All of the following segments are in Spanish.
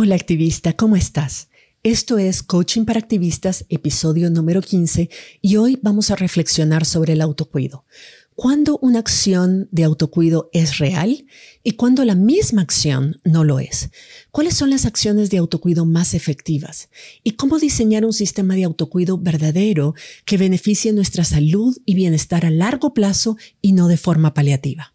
Hola activista, ¿cómo estás? Esto es Coaching para Activistas, episodio número 15, y hoy vamos a reflexionar sobre el autocuido. ¿Cuándo una acción de autocuido es real y cuándo la misma acción no lo es? ¿Cuáles son las acciones de autocuido más efectivas? ¿Y cómo diseñar un sistema de autocuido verdadero que beneficie nuestra salud y bienestar a largo plazo y no de forma paliativa?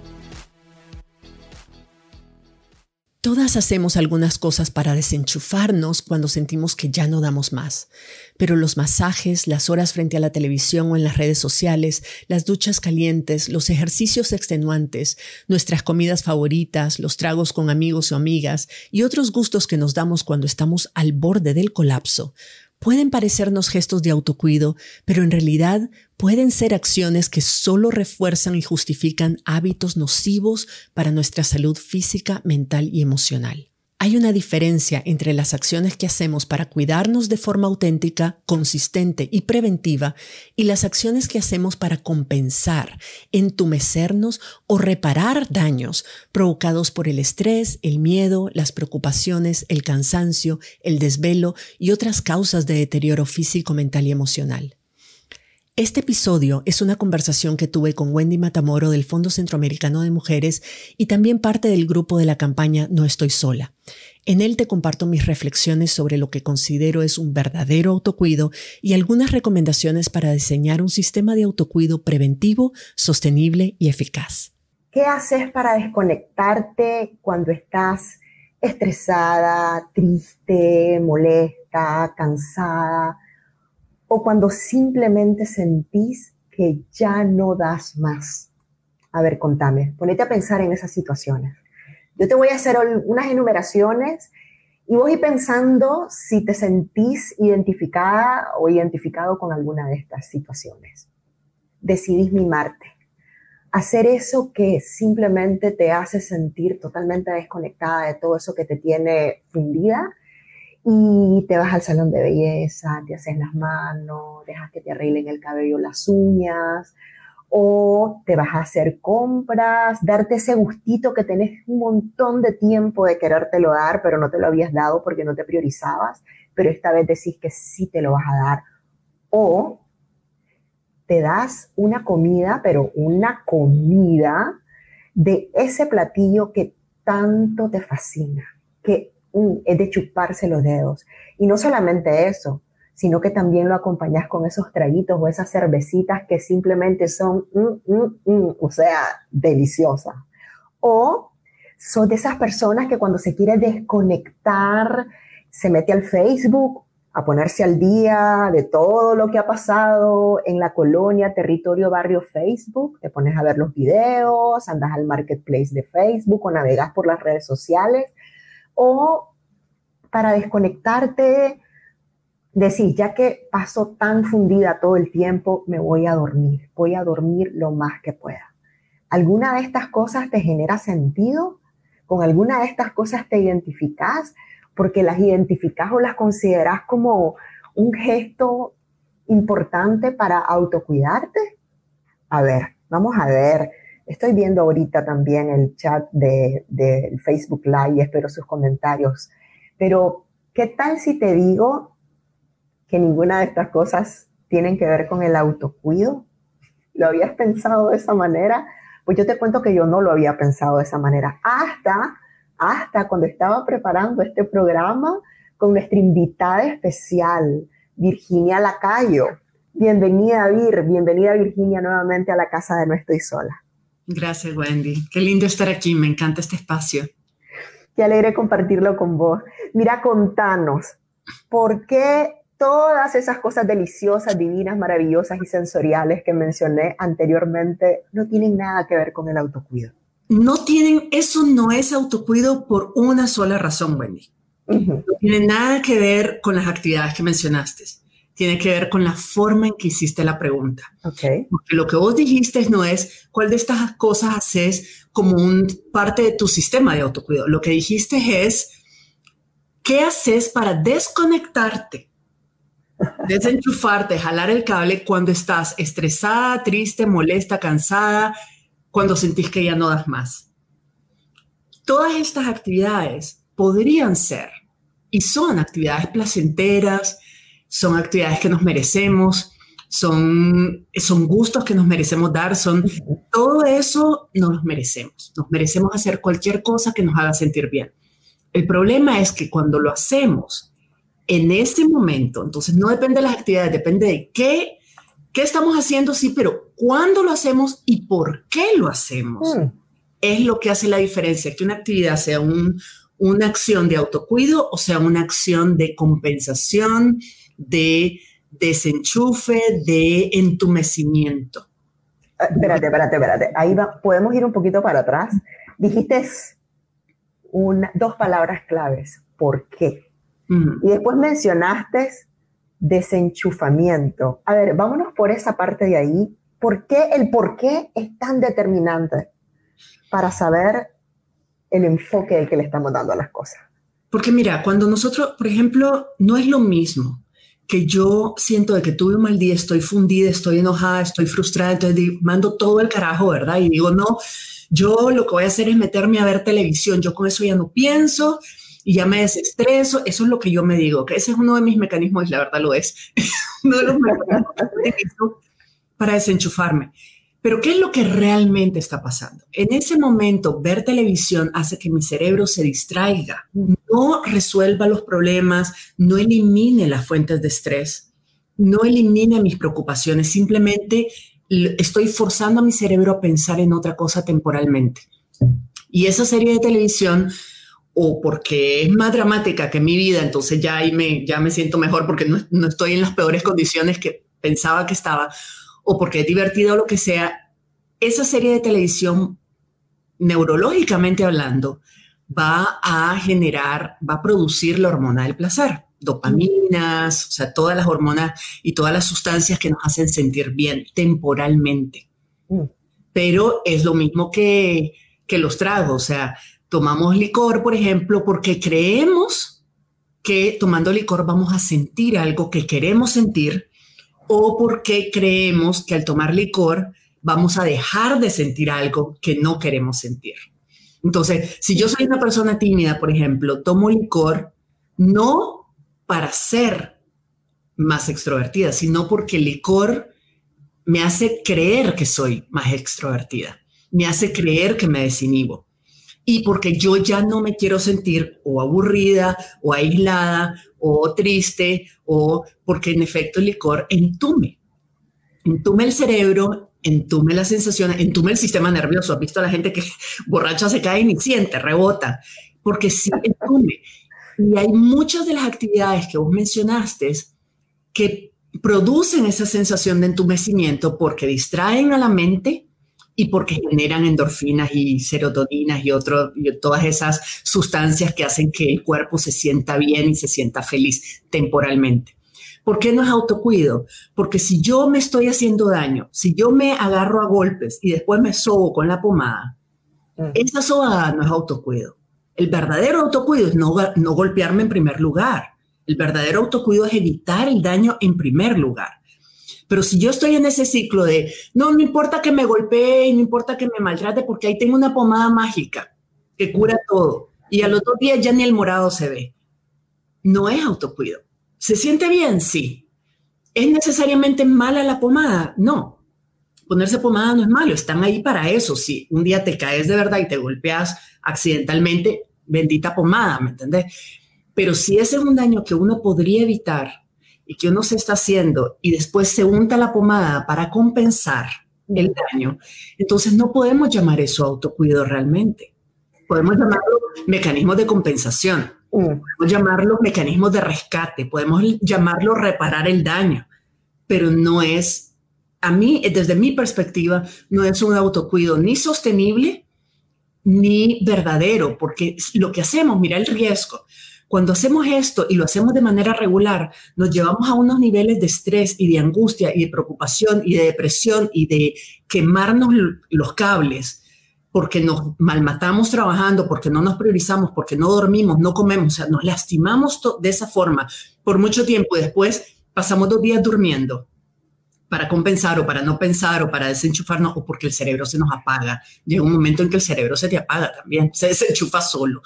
Todas hacemos algunas cosas para desenchufarnos cuando sentimos que ya no damos más, pero los masajes, las horas frente a la televisión o en las redes sociales, las duchas calientes, los ejercicios extenuantes, nuestras comidas favoritas, los tragos con amigos o amigas y otros gustos que nos damos cuando estamos al borde del colapso pueden parecernos gestos de autocuido, pero en realidad pueden ser acciones que solo refuerzan y justifican hábitos nocivos para nuestra salud física, mental y emocional. Hay una diferencia entre las acciones que hacemos para cuidarnos de forma auténtica, consistente y preventiva y las acciones que hacemos para compensar, entumecernos o reparar daños provocados por el estrés, el miedo, las preocupaciones, el cansancio, el desvelo y otras causas de deterioro físico, mental y emocional. Este episodio es una conversación que tuve con Wendy Matamoro del Fondo Centroamericano de Mujeres y también parte del grupo de la campaña No Estoy Sola. En él te comparto mis reflexiones sobre lo que considero es un verdadero autocuido y algunas recomendaciones para diseñar un sistema de autocuido preventivo, sostenible y eficaz. ¿Qué haces para desconectarte cuando estás estresada, triste, molesta, cansada? O cuando simplemente sentís que ya no das más. A ver, contame, ponete a pensar en esas situaciones. Yo te voy a hacer unas enumeraciones y voy pensando si te sentís identificada o identificado con alguna de estas situaciones. Decidís mimarte. Hacer eso que simplemente te hace sentir totalmente desconectada de todo eso que te tiene fundida y te vas al salón de belleza, te haces las manos, dejas que te arreglen el cabello, las uñas, o te vas a hacer compras, darte ese gustito que tenés un montón de tiempo de querértelo dar, pero no te lo habías dado porque no te priorizabas, pero esta vez decís que sí te lo vas a dar. O te das una comida, pero una comida de ese platillo que tanto te fascina, que es de chuparse los dedos. Y no solamente eso, sino que también lo acompañas con esos traguitos o esas cervecitas que simplemente son, mm, mm, mm, o sea, deliciosas. O son de esas personas que cuando se quiere desconectar, se mete al Facebook a ponerse al día de todo lo que ha pasado en la colonia, territorio, barrio Facebook, te pones a ver los videos, andas al marketplace de Facebook o navegas por las redes sociales o para desconectarte, decís, ya que paso tan fundida todo el tiempo, me voy a dormir, voy a dormir lo más que pueda. ¿Alguna de estas cosas te genera sentido? ¿Con alguna de estas cosas te identificas? Porque las identificas o las consideras como un gesto importante para autocuidarte. A ver, vamos a ver Estoy viendo ahorita también el chat de, Facebook Live y espero sus comentarios. Pero, ¿qué tal si te digo que ninguna de estas cosas tienen que ver con el autocuido? ¿Lo habías pensado de esa manera? Pues yo te cuento que yo no lo había pensado de esa manera. Hasta, hasta cuando estaba preparando este programa con nuestra invitada especial, Virginia Lacayo. Bienvenida, Vir. Bienvenida, Virginia, nuevamente a la casa de No Estoy Sola. Gracias, Wendy. Qué lindo estar aquí. Me encanta este espacio. Qué alegre compartirlo con vos. Mira, contanos, ¿por qué todas esas cosas deliciosas, divinas, maravillosas y sensoriales que mencioné anteriormente no tienen nada que ver con el autocuido? No tienen, eso no es autocuido por una sola razón, Wendy. No tiene nada que ver con las actividades que mencionaste. Tiene que ver con la forma en que hiciste la pregunta. Okay. Porque lo que vos dijiste no es cuál de estas cosas haces como un parte de tu sistema de autocuidado. Lo que dijiste es qué haces para desconectarte, desenchufarte, jalar el cable cuando estás estresada, triste, molesta, cansada, cuando sentís que ya no das más. Todas estas actividades podrían ser y son actividades placenteras, son actividades que nos merecemos, son, son gustos que nos merecemos dar, son todo eso nos merecemos. Nos merecemos hacer cualquier cosa que nos haga sentir bien. El problema es que cuando lo hacemos en ese momento, entonces no depende de las actividades, depende de qué, qué estamos haciendo, sí, pero cuándo lo hacemos y por qué lo hacemos. Mm. Es lo que hace la diferencia, que una actividad sea un, una acción de autocuido o sea una acción de compensación, de desenchufe, de entumecimiento. Ah, espérate, espérate, espérate. Ahí va, podemos ir un poquito para atrás. Dijiste una, dos palabras claves. ¿Por qué? Y después mencionaste desenchufamiento. A ver, vámonos por esa parte de ahí. ¿Por qué el por qué es tan determinante para saber el enfoque del que le estamos dando a las cosas. Porque mira, cuando nosotros, por ejemplo, no es lo mismo que yo siento de que tuve un mal día, estoy fundida, estoy enojada, estoy frustrada, entonces mando todo el carajo, ¿verdad? Y digo, no, yo lo que voy a hacer es meterme a ver televisión, yo con eso ya no pienso y ya me desestreso, eso es lo que yo me digo, que ese es uno de mis mecanismos, y la verdad lo es, para desenchufarme. Pero ¿qué es lo que realmente está pasando? En ese momento, ver televisión hace que mi cerebro se distraiga, no resuelva los problemas, no elimine las fuentes de estrés, no elimine mis preocupaciones, simplemente estoy forzando a mi cerebro a pensar en otra cosa temporalmente. Y esa serie de televisión, o porque es más dramática que mi vida, entonces ya ahí me, ya me siento mejor porque no, no estoy en las peores condiciones que pensaba que estaba, o porque es divertido o lo que sea, esa serie de televisión, neurológicamente hablando, va a generar, va a producir la hormona del placer, dopaminas, o sea, todas las hormonas y todas las sustancias que nos hacen sentir bien temporalmente. Mm. Pero es lo mismo que, que los tragos, o sea, tomamos licor, por ejemplo, porque creemos que tomando licor vamos a sentir algo que queremos sentir o porque creemos que al tomar licor vamos a dejar de sentir algo que no queremos sentir. Entonces, si yo soy una persona tímida, por ejemplo, tomo licor no para ser más extrovertida, sino porque el licor me hace creer que soy más extrovertida, me hace creer que me desinhibo y porque yo ya no me quiero sentir o aburrida o aislada o triste o porque en efecto el licor entume, entume el cerebro, entume las sensaciones, entume el sistema nervioso. ¿Has visto a la gente que borracha se cae y ni siente, rebota? Porque sí entume. Y hay muchas de las actividades que vos mencionaste que producen esa sensación de entumecimiento porque distraen a la mente y porque generan endorfinas y serotoninas y, otro, y todas esas sustancias que hacen que el cuerpo se sienta bien y se sienta feliz temporalmente. ¿Por qué no es autocuido? Porque si yo me estoy haciendo daño, si yo me agarro a golpes y después me sobo con la pomada, mm. esa sobada no es autocuido. El verdadero autocuido es no, no golpearme en primer lugar. El verdadero autocuido es evitar el daño en primer lugar. Pero si yo estoy en ese ciclo de, no, no importa que me golpee, no importa que me maltrate, porque ahí tengo una pomada mágica que cura todo. Y al otro día ya ni el morado se ve. No es autocuido. ¿Se siente bien? Sí. ¿Es necesariamente mala la pomada? No. Ponerse pomada no es malo, están ahí para eso. Si un día te caes de verdad y te golpeas accidentalmente, bendita pomada, ¿me entiendes? Pero si ese es un daño que uno podría evitar y que uno se está haciendo y después se unta la pomada para compensar el daño, entonces no podemos llamar eso autocuido realmente. Podemos llamarlo mecanismos de compensación, podemos llamarlo mecanismos de rescate, podemos llamarlo reparar el daño, pero no es, a mí, desde mi perspectiva, no es un autocuido ni sostenible ni verdadero, porque lo que hacemos, mira el riesgo, Cuando hacemos esto y lo hacemos de manera regular, nos llevamos a unos niveles de estrés y de angustia y de preocupación y de depresión y de quemarnos los cables porque nos malmatamos trabajando, porque no nos priorizamos, porque no dormimos, no comemos, o sea, nos lastimamos de esa forma por mucho tiempo después pasamos dos días durmiendo para compensar o para no pensar o para desenchufarnos o porque el cerebro se nos apaga. Llega un momento en que el cerebro se te apaga también, se desenchufa solo.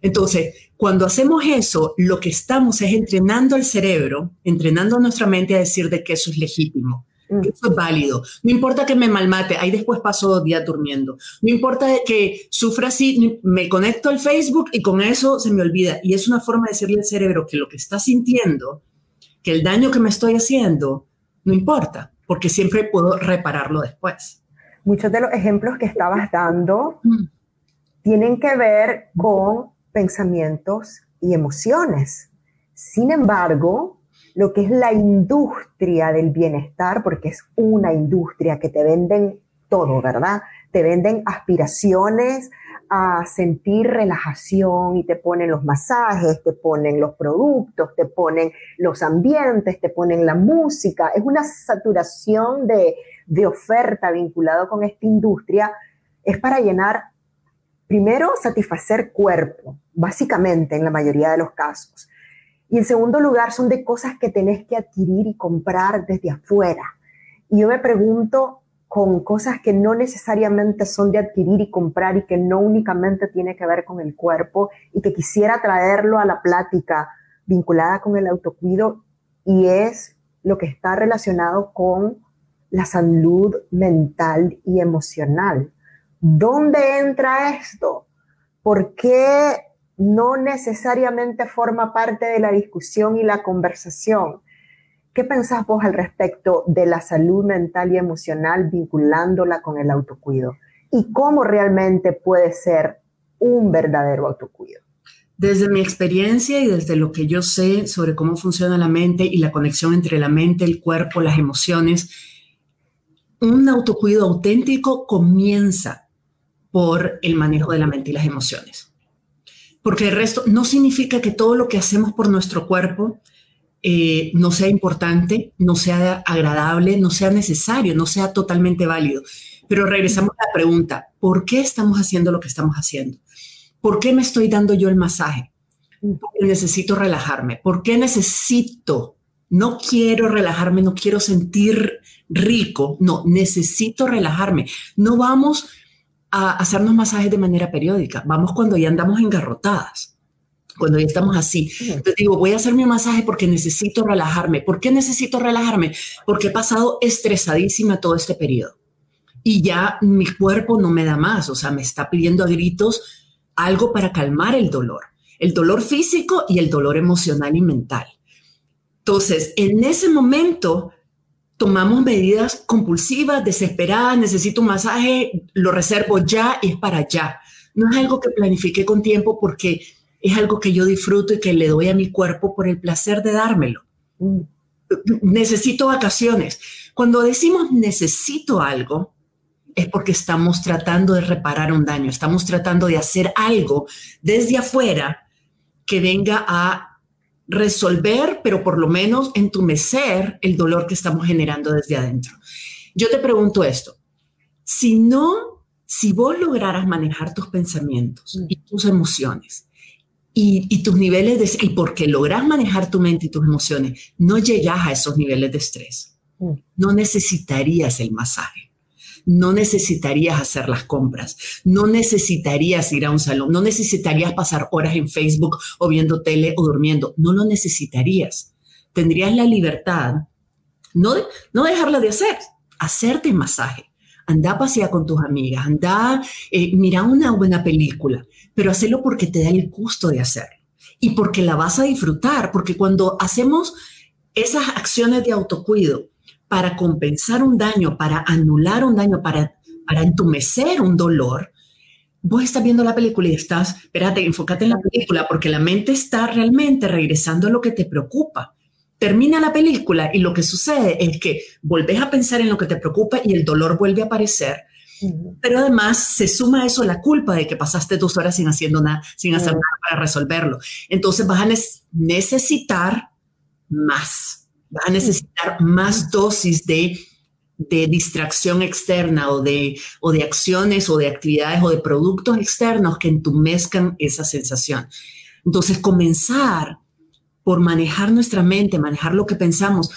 Entonces, cuando hacemos eso, lo que estamos es entrenando al cerebro, entrenando nuestra mente a decir de que eso es legítimo, mm. que eso es válido. No importa que me malmate, ahí después paso dos días durmiendo. No importa que sufra así, me conecto al Facebook y con eso se me olvida. Y es una forma de decirle al cerebro que lo que está sintiendo, que el daño que me estoy haciendo, no importa, porque siempre puedo repararlo después. Muchos de los ejemplos que estabas dando mm. tienen que ver con pensamientos y emociones. Sin embargo, lo que es la industria del bienestar, porque es una industria que te venden todo, ¿verdad? Te venden aspiraciones a sentir relajación y te ponen los masajes, te ponen los productos, te ponen los ambientes, te ponen la música. Es una saturación de, de oferta vinculado con esta industria. Es para llenar primero, satisfacer cuerpo, básicamente en la mayoría de los casos. Y en segundo lugar, son de cosas que tenés que adquirir y comprar desde afuera. Y yo me pregunto con cosas que no necesariamente son de adquirir y comprar y que no únicamente tiene que ver con el cuerpo y que quisiera traerlo a la plática vinculada con el autocuido y es lo que está relacionado con la salud mental y emocional. ¿Dónde entra esto? ¿Por qué no necesariamente forma parte de la discusión y la conversación? ¿Qué pensás vos al respecto de la salud mental y emocional vinculándola con el autocuido? ¿Y cómo realmente puede ser un verdadero autocuido? Desde mi experiencia y desde lo que yo sé sobre cómo funciona la mente y la conexión entre la mente, el cuerpo, las emociones, un autocuido auténtico comienza por el manejo de la mente y las emociones. Porque el resto no significa que todo lo que hacemos por nuestro cuerpo eh, no sea importante, no sea agradable, no sea necesario, no sea totalmente válido. Pero regresamos a la pregunta, ¿por qué estamos haciendo lo que estamos haciendo? ¿Por qué me estoy dando yo el masaje? Porque necesito relajarme. ¿Por qué necesito? No quiero relajarme, no quiero sentir rico, no, necesito relajarme. No vamos a hacernos masajes de manera periódica. Vamos cuando ya andamos engarrotadas, cuando ya estamos así. Entonces digo, voy a hacer mi masaje porque necesito relajarme. ¿Por qué necesito relajarme? Porque he pasado estresadísima todo este periodo. Y ya mi cuerpo no me da más, o sea, me está pidiendo a gritos algo para calmar el dolor, el dolor físico y el dolor emocional y mental. Entonces, en ese momento tomamos medidas compulsivas, desesperadas, necesito un masaje, lo reservo ya y es para ya. No es algo que planifique con tiempo porque es algo que yo disfruto y que le doy a mi cuerpo por el placer de dármelo. Mm. Necesito vacaciones. Cuando decimos necesito algo, es porque estamos tratando de reparar un daño, estamos tratando de hacer algo desde afuera que venga a resolver, pero por lo menos entumecer el dolor que estamos generando desde adentro. Yo te pregunto esto, si no, si vos lograras manejar tus pensamientos y tus emociones y, tus niveles de, y porque logras manejar tu mente y tus emociones, no llegas a esos niveles de estrés, mm. no necesitarías el masaje no necesitarías hacer las compras, no necesitarías ir a un salón, no necesitarías pasar horas en Facebook o viendo tele o durmiendo, no lo necesitarías. Tendrías la libertad, no, no dejarla de hacer, hacerte masaje. Anda a con tus amigas, anda, eh, mira una buena película, pero hacerlo porque te da el gusto de hacerlo y porque la vas a disfrutar, porque cuando hacemos esas acciones de autocuido, para compensar un daño, para anular un daño, para, para entumecer un dolor, vos estás viendo la película y estás, espérate, enfócate en la película porque la mente está realmente regresando a lo que te preocupa. Termina la película y lo que sucede es que volvés a pensar en lo que te preocupa y el dolor vuelve a aparecer Pero además se suma a eso la culpa de que pasaste dos horas sin, haciendo nada, sin hacer nada para resolverlo. Entonces vas a necesitar más, vas a necesitar más dosis de, de distracción externa o de, o de acciones o de actividades o de productos externos que entumezcan esa sensación. Entonces comenzar por manejar nuestra mente, manejar lo que pensamos.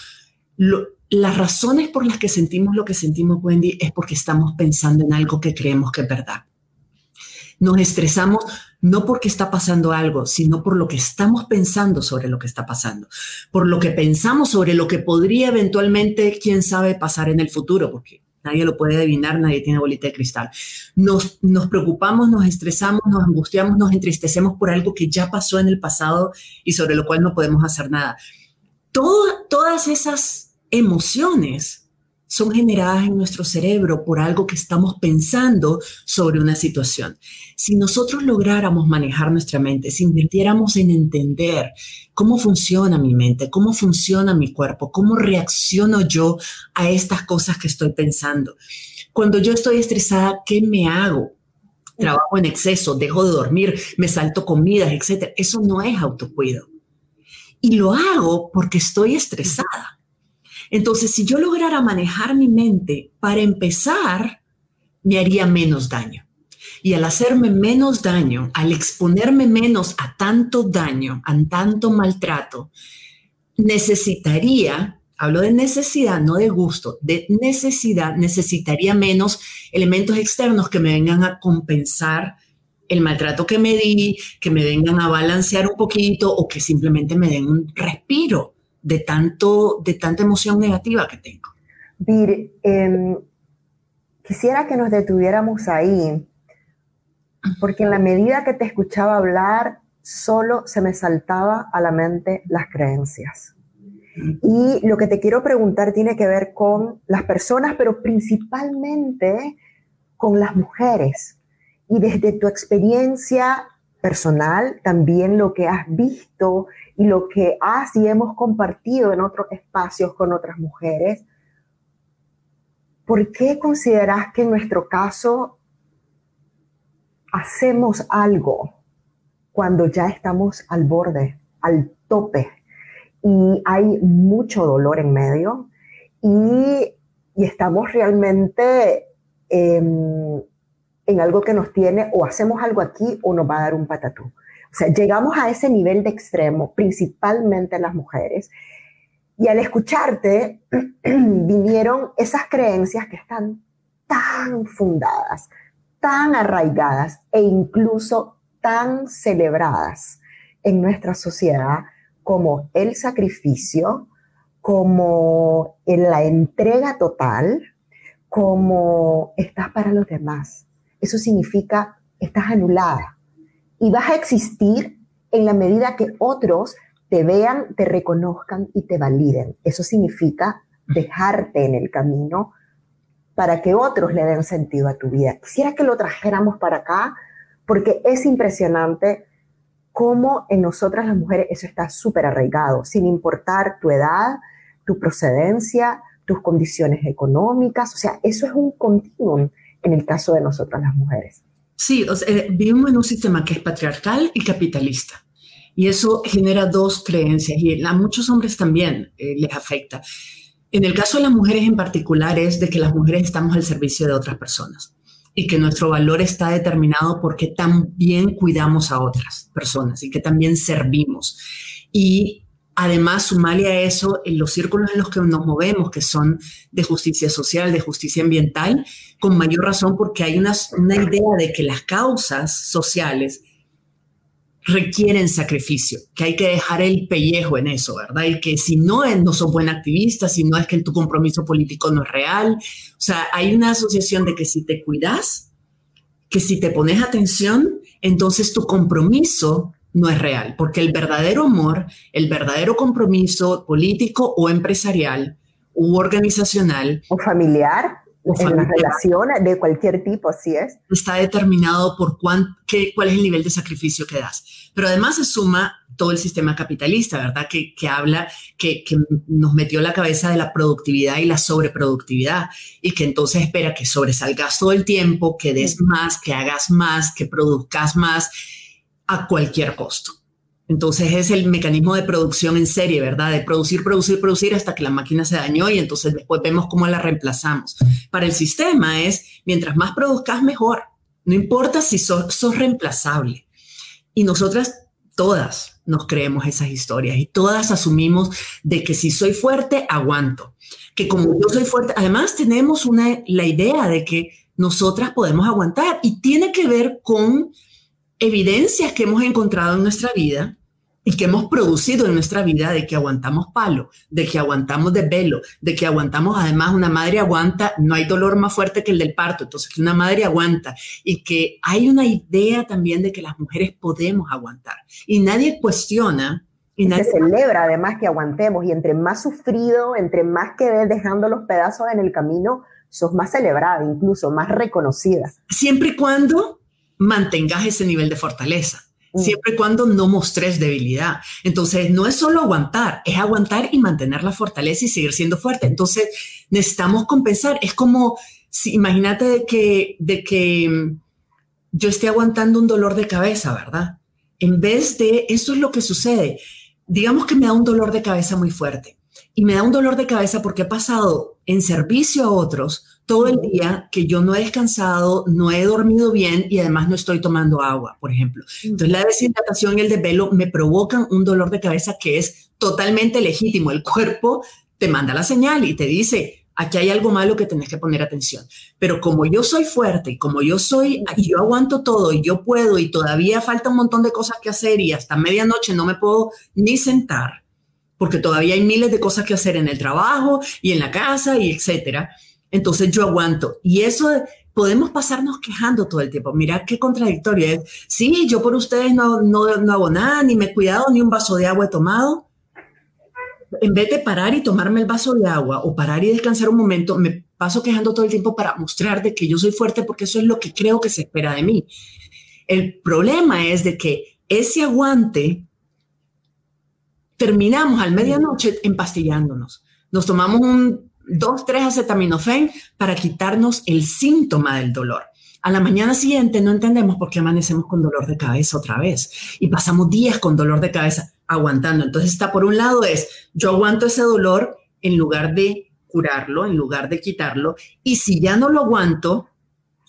las razones por las que sentimos lo que sentimos, Wendy, es porque estamos pensando en algo que creemos que es verdad. Nos estresamos no porque está pasando algo, sino por lo que estamos pensando sobre lo que está pasando, por lo que pensamos sobre lo que podría eventualmente, quién sabe, pasar en el futuro, porque nadie lo puede adivinar, nadie tiene bolita de cristal. Nos, preocupamos, nos estresamos, nos angustiamos, nos entristecemos por algo que ya pasó en el pasado y sobre lo cual no podemos hacer nada. todas esas emociones son generadas en nuestro cerebro por algo que estamos pensando sobre una situación. Si nosotros lográramos manejar nuestra mente, si invirtiéramos en entender cómo funciona mi mente, cómo funciona mi cuerpo, cómo reacciono yo a estas cosas que estoy pensando. Cuando yo estoy estresada, ¿qué me hago? Trabajo en exceso, dejo de dormir, me salto comidas, etc. Eso no es autocuido. Y lo hago porque estoy estresada entonces, si yo lograra manejar mi mente, para empezar, me haría menos daño. Y al hacerme menos daño, al exponerme menos a tanto daño, a tanto maltrato, necesitaría, hablo de necesidad, no de gusto, de necesidad, necesitaría menos elementos externos que me vengan a compensar el maltrato que me di, que me vengan a balancear un poquito o que simplemente me den un respiro de, tanto, de tanta emoción negativa que tengo. Vir, em, quisiera que nos detuviéramos ahí, porque en la medida que te escuchaba hablar, solo se me saltaba a la mente las creencias. Y lo que te quiero preguntar tiene que ver con las personas, pero principalmente con las mujeres. Y desde tu experiencia personal, también lo que has visto lo que has y hemos compartido en otros espacios con otras mujeres, ¿por qué consideras que en nuestro caso hacemos algo cuando ya estamos al borde, al tope y hay mucho dolor en medio y, estamos realmente en algo que nos tiene o hacemos algo aquí o nos va a dar un patatú? O sea, llegamos a ese nivel de extremo, principalmente las mujeres, y al escucharte vinieron esas creencias que están tan fundadas, tan arraigadas e incluso tan celebradas en nuestra sociedad como el sacrificio, como la entrega total, como estás para los demás. Eso significa estás anulada, y vas a existir en la medida que otros te vean, te reconozcan y te validen. Eso significa dejarte en el camino para que otros le den sentido a tu vida. Quisiera que lo trajéramos para acá porque es impresionante cómo en nosotras las mujeres eso está súper arraigado, sin importar tu edad, tu procedencia, tus condiciones económicas. O sea, eso es un continuum en el caso de nosotras las mujeres. Sí, eh, vivimos en un sistema que es patriarcal y capitalista. Y eso genera dos creencias y a muchos hombres también eh, les afecta. En el caso de las mujeres en particular es de que las mujeres estamos al servicio de otras personas y que nuestro valor está determinado porque también cuidamos a otras personas y que también servimos. Y Además, sumarle a eso en los círculos en los que nos movemos, que son de justicia social, de justicia ambiental, con mayor razón porque hay una, idea de que las causas sociales requieren sacrificio, que hay que dejar el pellejo en eso, ¿verdad? Y que si no, no sos buen activista, si no es que tu compromiso político no es real. O sea, hay una asociación de que si te cuidas, que si te pones atención, entonces tu compromiso no es real, porque el verdadero amor, el verdadero compromiso político o empresarial u organizacional o familiar en las relaciones de cualquier tipo, así es. Está determinado por cuán, qué, cuál es el nivel de sacrificio que das. Pero además se suma todo el sistema capitalista, ¿verdad? Que, que habla, que, que, nos metió la cabeza de la productividad y la sobreproductividad y que entonces espera que sobresalgas todo el tiempo, que des más, que hagas más, que produzcas más a cualquier costo. Entonces es el mecanismo de producción en serie, ¿verdad? De producir, producir, producir hasta que la máquina se dañó y entonces después vemos cómo la reemplazamos. Para el sistema es, mientras más produzcas, mejor. No importa si sos, sos reemplazable. Y nosotras todas nos creemos esas historias y todas asumimos de que si soy fuerte, aguanto. Que como yo soy fuerte, además tenemos una, la idea de que nosotras podemos aguantar y tiene que ver con evidencias que hemos encontrado en nuestra vida y que hemos producido en nuestra vida de que aguantamos palo, de que aguantamos desvelo, de que aguantamos, además una madre aguanta, no hay dolor más fuerte que el del parto, entonces que una madre aguanta y que hay una idea también de que las mujeres podemos aguantar y nadie cuestiona. Y, nadie se celebra además que aguantemos y entre más sufrido, entre más que ves dejando los pedazos en el camino, sos más celebrada, incluso más reconocida. Siempre y cuando mantengas ese nivel de fortaleza Mm. siempre y cuando no mostres debilidad. Entonces, no es solo aguantar, es aguantar y mantener la fortaleza y seguir siendo fuerte. Entonces, necesitamos compensar. Es como, si, imagínate de que, de que mm, yo esté aguantando un dolor de cabeza, ¿verdad? En vez de, eso es lo que sucede. Digamos que me da un dolor de cabeza muy fuerte y me da un dolor de cabeza porque he pasado en servicio a otros todo el día que yo no he descansado, no he dormido bien y además no estoy tomando agua, por ejemplo. Entonces la deshidratación y el desvelo me provocan un dolor de cabeza que es totalmente legítimo. El cuerpo te manda la señal y te dice, aquí hay algo malo que tenés que poner atención. Pero como yo soy fuerte como yo soy, y yo aguanto todo y yo puedo y todavía falta un montón de cosas que hacer y hasta medianoche no me puedo ni sentar porque todavía hay miles de cosas que hacer en el trabajo y en la casa y etcétera entonces yo aguanto. Y eso podemos pasarnos quejando todo el tiempo. Mira qué contradictorio es. Sí, yo por ustedes no, no, no hago nada, ni me he cuidado, ni un vaso de agua he tomado. En vez de parar y tomarme el vaso de agua o parar y descansar un momento, me paso quejando todo el tiempo para mostrar de que yo soy fuerte porque eso es lo que creo que se espera de mí. El problema es de que ese aguante terminamos al medianoche empastillándonos. Nos tomamos un dos, tres acetaminofén para quitarnos el síntoma del dolor. A la mañana siguiente no entendemos por qué amanecemos con dolor de cabeza otra vez y pasamos días con dolor de cabeza aguantando. Entonces está por un lado es, yo aguanto ese dolor en lugar de curarlo, en lugar de quitarlo, y si ya no lo aguanto,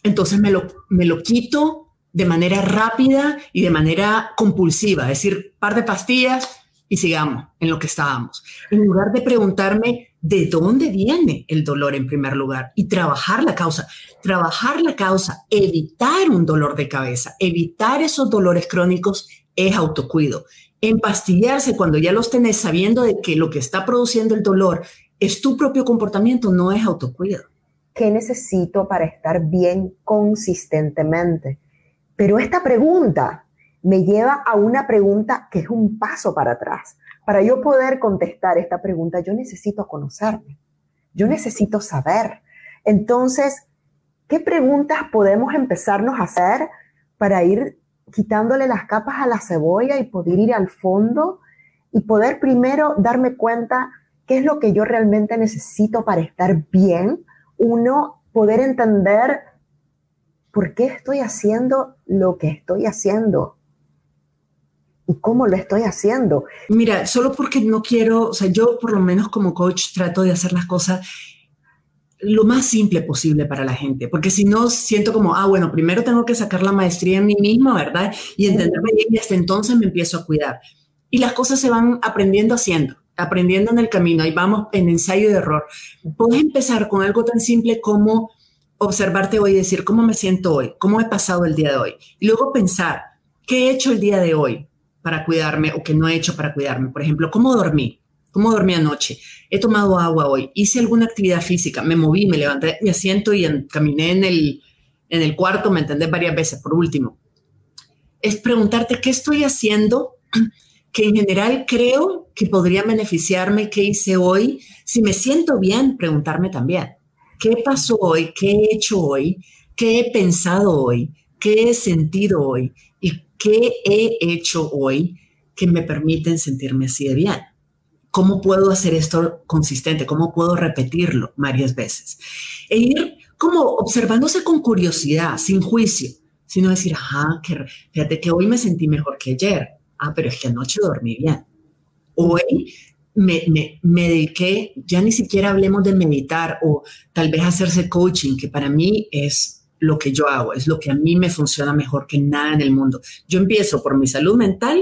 entonces me lo, me lo quito de manera rápida y de manera compulsiva, es decir, par de pastillas y sigamos en lo que estábamos. En lugar de preguntarme de dónde viene el dolor en primer lugar y trabajar la causa. Trabajar la causa, evitar un dolor de cabeza, evitar esos dolores crónicos es autocuido. Empastillarse cuando ya los tenés sabiendo de que lo que está produciendo el dolor es tu propio comportamiento, no es autocuido. ¿Qué necesito para estar bien consistentemente? Pero esta pregunta me lleva a una pregunta que es un paso para atrás. Para yo poder contestar esta pregunta, yo necesito conocerme, yo necesito saber. Entonces, ¿qué preguntas podemos empezarnos a hacer para ir quitándole las capas a la cebolla y poder ir al fondo y poder primero darme cuenta qué es lo que yo realmente necesito para estar bien? Uno, poder entender por qué estoy haciendo lo que estoy haciendo y cómo lo estoy haciendo. Mira, solo porque no quiero, o sea, yo por lo menos como coach trato de hacer las cosas lo más simple posible para la gente, porque si no siento como, ah, bueno, primero tengo que sacar la maestría en mí misma, ¿verdad? Y entenderme bien y hasta entonces me empiezo a cuidar. Y las cosas se van aprendiendo haciendo, aprendiendo en el camino, y vamos en ensayo de error. Puedes empezar con algo tan simple como observarte hoy y decir, ¿cómo me siento hoy? ¿Cómo he pasado el día de hoy? Y luego pensar, ¿qué he hecho el día de hoy? Para cuidarme o que no he hecho para cuidarme. Por ejemplo, ¿cómo dormí? ¿Cómo dormí anoche? He tomado agua hoy, hice alguna actividad física, me moví, me levanté mi asiento y caminé en el, en el cuarto, me entendés varias veces. Por último, es preguntarte qué estoy haciendo que en general creo que podría beneficiarme, qué hice hoy. Si me siento bien, preguntarme también, qué pasó hoy, qué he hecho hoy, qué he pensado hoy, qué he sentido hoy qué he hecho hoy que me permiten sentirme así de bien. ¿Cómo puedo hacer esto consistente? ¿Cómo puedo repetirlo varias veces? E ir como observándose con curiosidad, sin juicio, sino decir, ajá, que, fíjate que hoy me sentí mejor que ayer. Ah, pero es que anoche dormí bien. Hoy me, me, me, dediqué, ya ni siquiera hablemos de meditar o tal vez hacerse coaching, que para mí es lo que yo hago, es lo que a mí me funciona mejor que nada en el mundo. Yo empiezo por mi salud mental,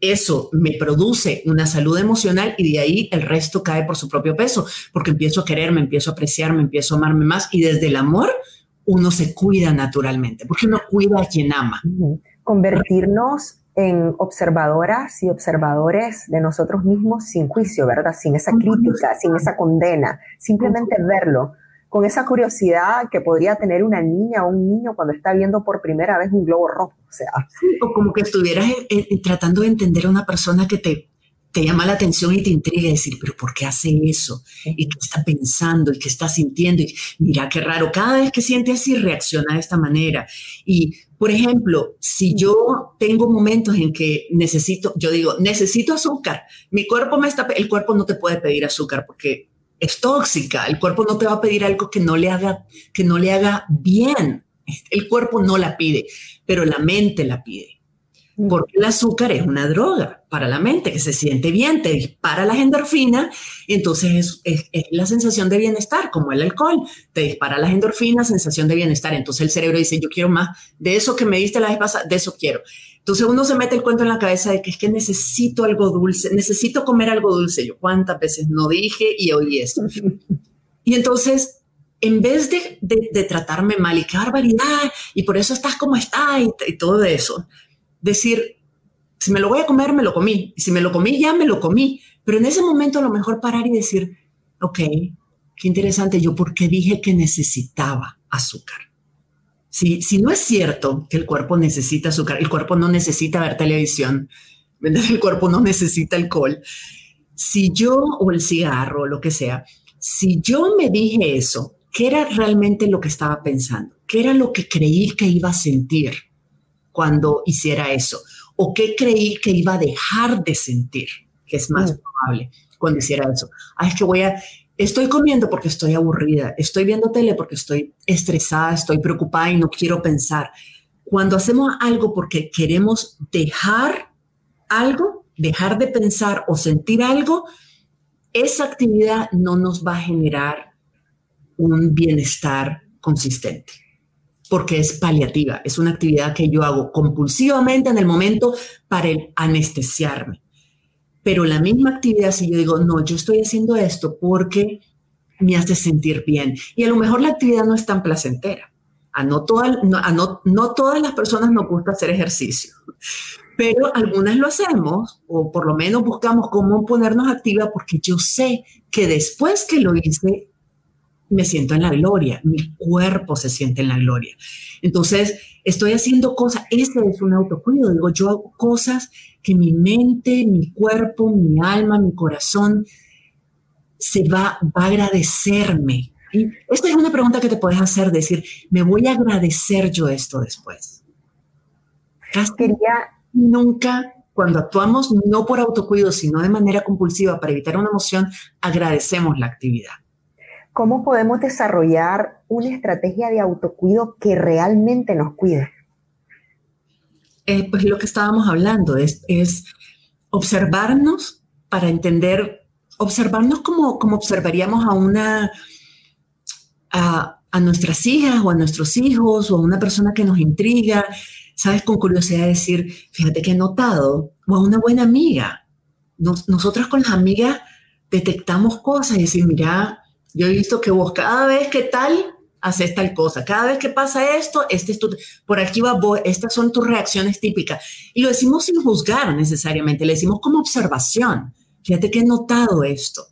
eso me produce una salud emocional y de ahí el resto cae por su propio peso, porque empiezo a quererme, empiezo a apreciarme, empiezo a amarme más y desde el amor uno se cuida naturalmente, porque uno cuida a quien ama. Convertirnos en observadoras y observadores de nosotros mismos sin juicio, ¿verdad? Sin esa crítica, sin esa condena, simplemente verlo con esa curiosidad que podría tener una niña o un niño cuando está viendo por primera vez un globo rojo. O sea, o como que estuvieras tratando de entender a una persona que te, te llama la atención y te intriga y decir, pero ¿por qué hace eso? ¿Y qué está pensando? ¿Y qué está sintiendo? Y mira, qué raro, cada vez que siente así reacciona de esta manera. Y, por ejemplo, si yo tengo momentos en que necesito, yo digo, necesito azúcar, mi cuerpo me está, el cuerpo no te puede pedir azúcar porque es tóxica, el cuerpo no te va a pedir algo que no le haga, que no le haga bien. El cuerpo no la pide, pero la mente la pide. Porque el azúcar es una droga para la mente que se siente bien, te dispara la endorfinas entonces es, la sensación de bienestar, como el alcohol, te dispara las endorfinas, sensación de bienestar. Entonces el cerebro dice, yo quiero más de eso que me diste la vez pasada, de eso quiero. Entonces uno se mete el cuento en la cabeza de que es que necesito algo dulce, necesito comer algo dulce. Yo cuántas veces no dije y oí eso. y entonces en vez de, de, tratarme mal y qué barbaridad, y por eso estás como estás y todo eso, decir, si me lo voy a comer, me lo comí. Y si me lo comí, ya me lo comí. Pero en ese momento a lo mejor parar y decir, ok, qué interesante, yo por qué dije que necesitaba azúcar. Si, si no es cierto que el cuerpo necesita azúcar, el cuerpo no necesita ver televisión, el cuerpo no necesita alcohol. Si yo, o el cigarro, o lo que sea, si yo me dije eso, ¿qué era realmente lo que estaba pensando? ¿Qué era lo que creí que iba a sentir? Cuando hiciera eso? ¿O qué creí que iba a dejar de sentir, que es más mm. probable cuando hiciera eso? Ah, es que voy a, estoy comiendo porque estoy aburrida, estoy viendo tele porque estoy estresada, estoy preocupada y no quiero pensar. Cuando hacemos algo porque queremos dejar algo, dejar de pensar o sentir algo, esa actividad no nos va a generar un bienestar consistente porque es paliativa, es una actividad que yo hago compulsivamente en el momento para anestesiarme. Pero la misma actividad, si yo digo, no, yo estoy haciendo esto porque me hace sentir bien. Y a lo mejor la actividad no es tan placentera. A no, no, no todas las personas nos gusta hacer ejercicio, pero algunas lo hacemos, o por lo menos buscamos cómo ponernos activa, porque yo sé que después que lo hice, me siento en la gloria, mi cuerpo se siente en la gloria. Entonces, estoy haciendo cosas, este es un autocuido, digo, yo hago cosas que mi mente, mi cuerpo, mi alma, mi corazón se va, va a agradecerme. Y esta es una pregunta que te puedes hacer, decir, ¿me voy a agradecer yo esto después? Quería... Nunca cuando actuamos no por autocuido, sino de manera compulsiva para evitar una emoción, agradecemos la actividad. ¿Cómo podemos desarrollar una estrategia de autocuido que realmente nos cuide? Eh, pues lo que estábamos hablando es, observarnos para entender, observarnos como, como observaríamos a una, a, nuestras hijas o a nuestros hijos o a una persona que nos intriga, sabes, con curiosidad decir, fíjate que he notado, o a una buena amiga. nosotras con las amigas detectamos cosas y decir, mira, yo he visto que vos cada vez que tal, haces tal cosa. Cada vez que pasa esto, este es tu, por aquí va vos, estas son tus reacciones típicas. Y lo decimos sin juzgar necesariamente, le decimos como observación. Fíjate que he notado esto.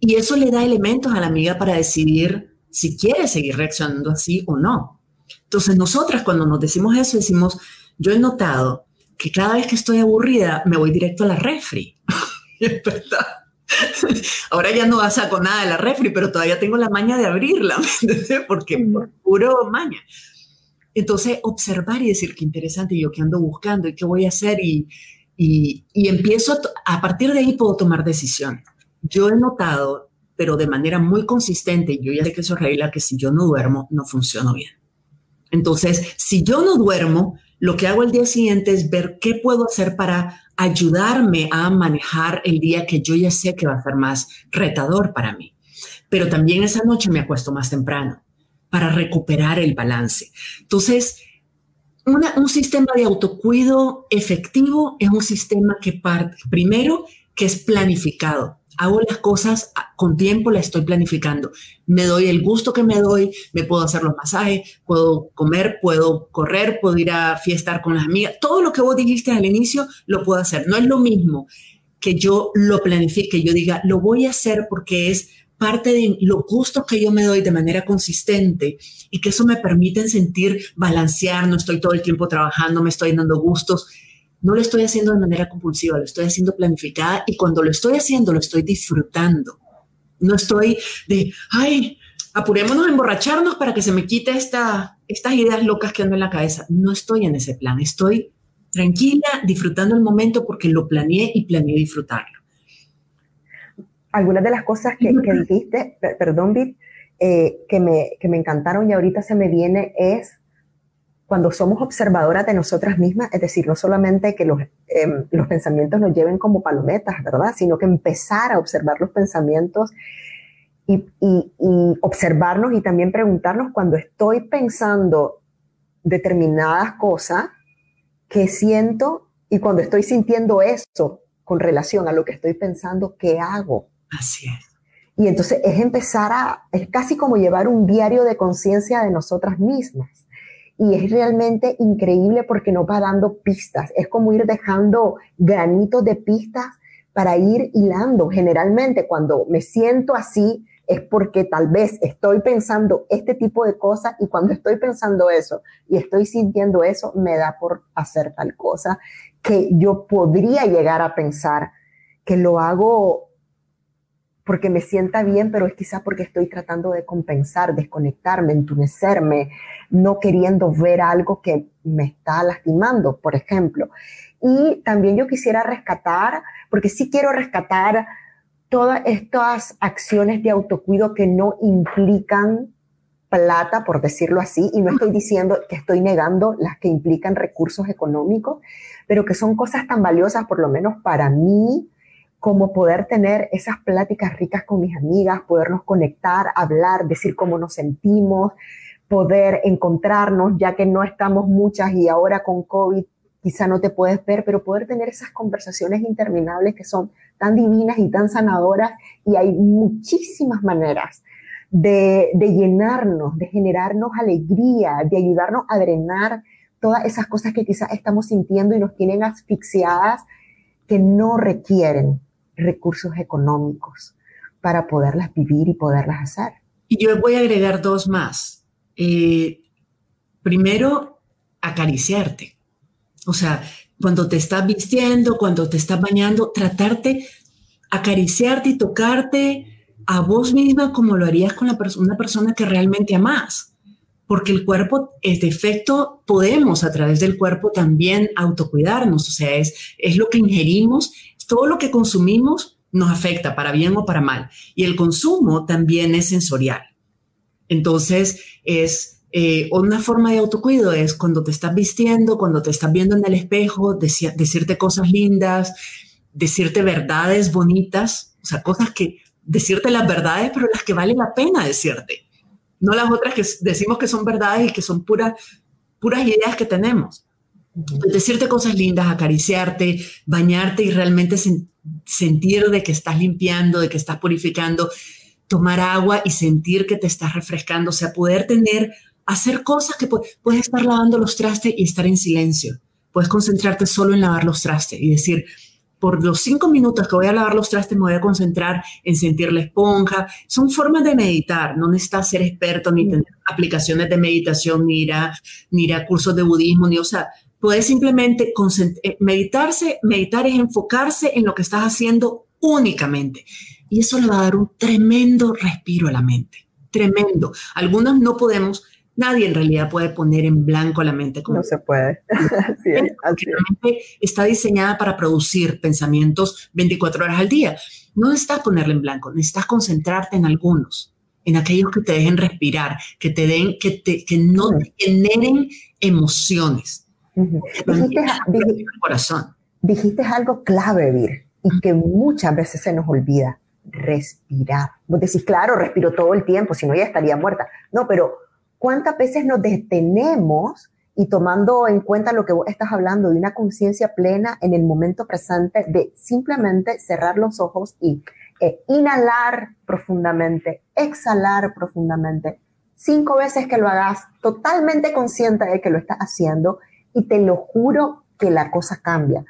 Y eso le da elementos a la amiga para decidir si quiere seguir reaccionando así o no. Entonces, nosotras cuando nos decimos eso, decimos, yo he notado que cada vez que estoy aburrida, me voy directo a la refri. verdad Ahora ya no saco nada de la refri, pero todavía tengo la maña de abrirla, Porque por puro maña. Entonces, observar y decir qué interesante, yo qué ando buscando y qué voy a hacer y, y, y empiezo, a, partir de ahí puedo tomar decisión. Yo he notado, pero de manera muy consistente, yo ya sé que eso es regla, que si yo no duermo, no funciono bien. Entonces, si yo no duermo, lo que hago el día siguiente es ver qué puedo hacer para ayudarme a manejar el día que yo ya sé que va a ser más retador para mí. Pero también esa noche me acuesto más temprano para recuperar el balance. Entonces, un sistema de autocuido efectivo es un sistema que parte, primero, que es planificado. Hago las cosas con tiempo, las estoy planificando. Me doy el gusto que me doy, me puedo hacer los masajes, puedo comer, puedo correr, puedo ir a fiestar con las amigas. Todo lo que vos dijiste al inicio lo puedo hacer. No es lo mismo que yo lo planifique, yo diga, lo voy a hacer porque es parte de los gustos que yo me doy de manera consistente y que eso me permite sentir balancear, no estoy todo el tiempo trabajando, me estoy dando gustos. No lo estoy haciendo de manera compulsiva, lo estoy haciendo planificada y cuando lo estoy haciendo lo estoy disfrutando. No estoy de, ay, apurémonos a emborracharnos para que se me quite esta, estas ideas locas que ando en la cabeza. No estoy en ese plan, estoy tranquila, disfrutando el momento porque lo planeé y planeé disfrutarlo algunas de las cosas que, dijiste, perdón, Bit, eh, que, me, que me encantaron y ahorita se me viene es cuando somos observadoras de nosotras mismas, es decir, no solamente que los, em, los pensamientos nos lleven como palometas, ¿verdad? Sino que empezar a observar los pensamientos y, y, y observarnos y también preguntarnos cuando estoy pensando determinadas cosas, ¿qué siento? Y cuando estoy sintiendo eso con relación a lo que estoy pensando, ¿qué hago? Así es. Y entonces es empezar a, es casi como llevar un diario de conciencia de nosotras mismas. Y es realmente increíble porque nos va dando pistas. Es como ir dejando granitos de pistas para ir hilando. Generalmente cuando me siento así es porque tal vez estoy pensando este tipo de cosas y cuando estoy pensando eso y estoy sintiendo eso, me da por hacer tal cosa que yo podría llegar a pensar que lo hago porque me sienta bien, pero es quizás porque estoy tratando de compensar, desconectarme, entunecerme, no queriendo ver algo que me está lastimando, por ejemplo. Y también yo quisiera rescatar, porque sí quiero rescatar todas estas acciones de autocuido que no implican plata, por decirlo así, y no estoy diciendo que estoy negando las que implican recursos económicos, pero que son cosas tan valiosas, por lo menos para mí, como poder tener esas pláticas ricas con mis amigas, podernos conectar, hablar, decir cómo nos sentimos, poder encontrarnos, ya que no estamos muchas y ahora con COVID quizá no te puedes ver, pero poder tener esas conversaciones interminables que son tan divinas y tan sanadoras y hay muchísimas maneras de, de llenarnos, de generarnos alegría, de ayudarnos a drenar todas esas cosas que quizás estamos sintiendo y nos tienen asfixiadas que no requieren recursos económicos para poderlas vivir y poderlas hacer. Y yo voy a agregar dos más. Eh, primero, acariciarte. O sea, cuando te estás vistiendo, cuando te estás bañando, tratarte, acariciarte y tocarte a vos misma como lo harías con la una persona que realmente amas. Porque el cuerpo, es defecto, podemos a través del cuerpo también autocuidarnos. O sea, es, es lo que ingerimos todo lo que consumimos nos afecta para bien o para mal. Y el consumo también es sensorial. Entonces, es eh, una forma de autocuido es cuando te estás vistiendo, cuando te estás viendo en el espejo, decirte cosas lindas, decirte verdades bonitas, o sea, cosas que, decirte las verdades, pero las que vale la pena decirte. No las otras que decimos que son verdades y que son puras, puras ideas que tenemos. Decirte cosas lindas, acariciarte, bañarte y realmente sentir de que estás limpiando, de que estás purificando, tomar agua y sentir que te estás refrescando, o sea, poder tener, hacer cosas que puedes estar lavando los trastes y estar en silencio. Puedes concentrarte solo en lavar los trastes y decir, por los cinco minutos que voy a lavar los trastes me voy a concentrar en sentir la esponja. Son formas de meditar, no necesitas ser experto ni tener aplicaciones de meditación, ni ir a, ni ir a cursos de budismo, ni, o sea, puedes simplemente eh, meditarse, meditar es enfocarse en lo que estás haciendo únicamente. Y eso le va a dar un tremendo respiro a la mente, tremendo. Algunos no podemos, nadie en realidad puede poner en blanco la mente. Como no se puede. La mente está diseñada para producir pensamientos 24 horas al día. No necesitas ponerla en blanco, necesitas concentrarte en algunos en aquellos que te dejen respirar, que te den, que, te, que no generen emociones. Dijiste, corazón. dijiste algo clave, Vir, y que muchas veces se nos olvida, respirar. Vos decís, claro, respiro todo el tiempo, si no ya estaría muerta. No, pero ¿cuántas veces nos detenemos y tomando en cuenta lo que vos estás hablando de una conciencia plena en el momento presente, de simplemente cerrar los ojos y eh, inhalar profundamente, exhalar profundamente, cinco veces que lo hagas totalmente consciente de que lo estás haciendo y te lo juro que la cosa cambia.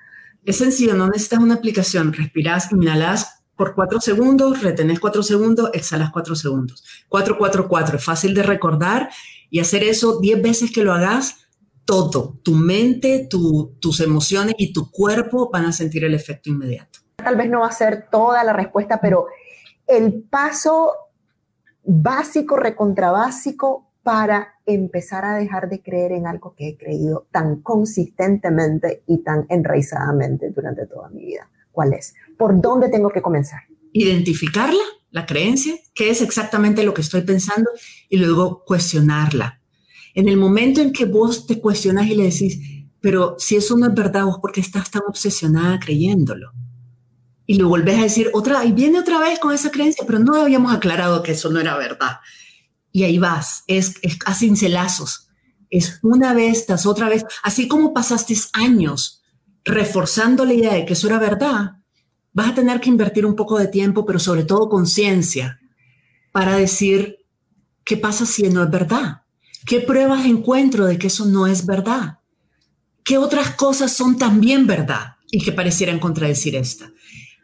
Es sencillo, no necesitas una aplicación, respiras, inhalas por cuatro segundos, retenés cuatro segundos, exhalas cuatro segundos. Cuatro, cuatro, cuatro, es fácil de recordar y hacer eso diez veces que lo hagas, todo, tu mente, tus emociones y tu cuerpo van a sentir el efecto inmediato tal vez no va a ser toda la respuesta, pero el paso básico, recontrabásico para empezar a dejar de creer en algo que he creído tan consistentemente y tan enraizadamente durante toda mi vida. ¿Cuál es? ¿Por dónde tengo que comenzar? Identificarla, la creencia, qué es exactamente lo que estoy pensando y luego cuestionarla. En el momento en que vos te cuestionas y le decís, pero si eso no es verdad, vos por qué estás tan obsesionada creyéndolo y lo volvés a decir otra, y viene otra vez con esa creencia, pero no habíamos aclarado que eso no era verdad. Y ahí vas, es, es a cincelazos, es una vez tras otra vez, así como pasaste años reforzando la idea de que eso era verdad, vas a tener que invertir un poco de tiempo, pero sobre todo conciencia, para decir, ¿qué pasa si no es verdad? ¿Qué pruebas encuentro de que eso no es verdad? ¿Qué otras cosas son también verdad y que parecieran contradecir esta?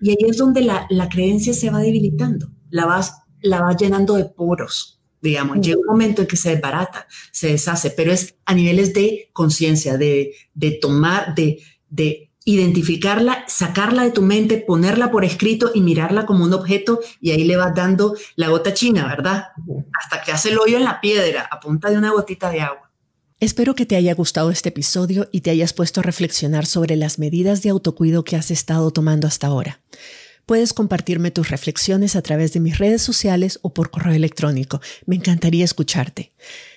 Y ahí es donde la, la creencia se va debilitando, la vas, la vas llenando de poros, digamos. Llega un momento en que se desbarata, se deshace, pero es a niveles de conciencia, de, de tomar, de, de identificarla, sacarla de tu mente, ponerla por escrito y mirarla como un objeto y ahí le vas dando la gota china, ¿verdad? Hasta que hace el hoyo en la piedra a punta de una gotita de agua. Espero que te haya gustado este episodio y te hayas puesto a reflexionar sobre las medidas de autocuido que has estado tomando hasta ahora. Puedes compartirme tus reflexiones a través de mis redes sociales o por correo electrónico. Me encantaría escucharte.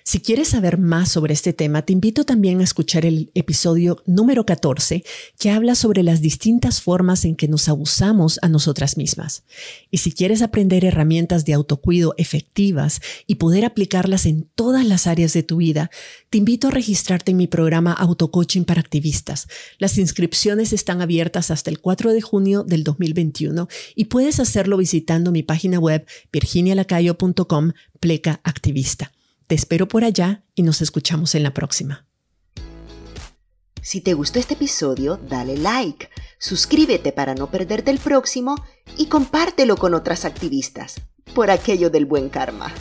Si quieres saber más sobre este tema, te invito también a escuchar el episodio número 14 que habla sobre las distintas formas en que nos abusamos a nosotras mismas. Y si quieres aprender herramientas de autocuido efectivas y poder aplicarlas en todas las áreas de tu vida, te invito a registrarte en mi programa Autocoaching para Activistas. Las inscripciones están abiertas hasta el 4 de junio del 2021 y puedes hacerlo visitando mi página web virginialacayo.com pleca activista. Te espero por allá y nos escuchamos en la próxima. Si te gustó este episodio, dale like, suscríbete para no perderte el próximo y compártelo con otras activistas, por aquello del buen karma.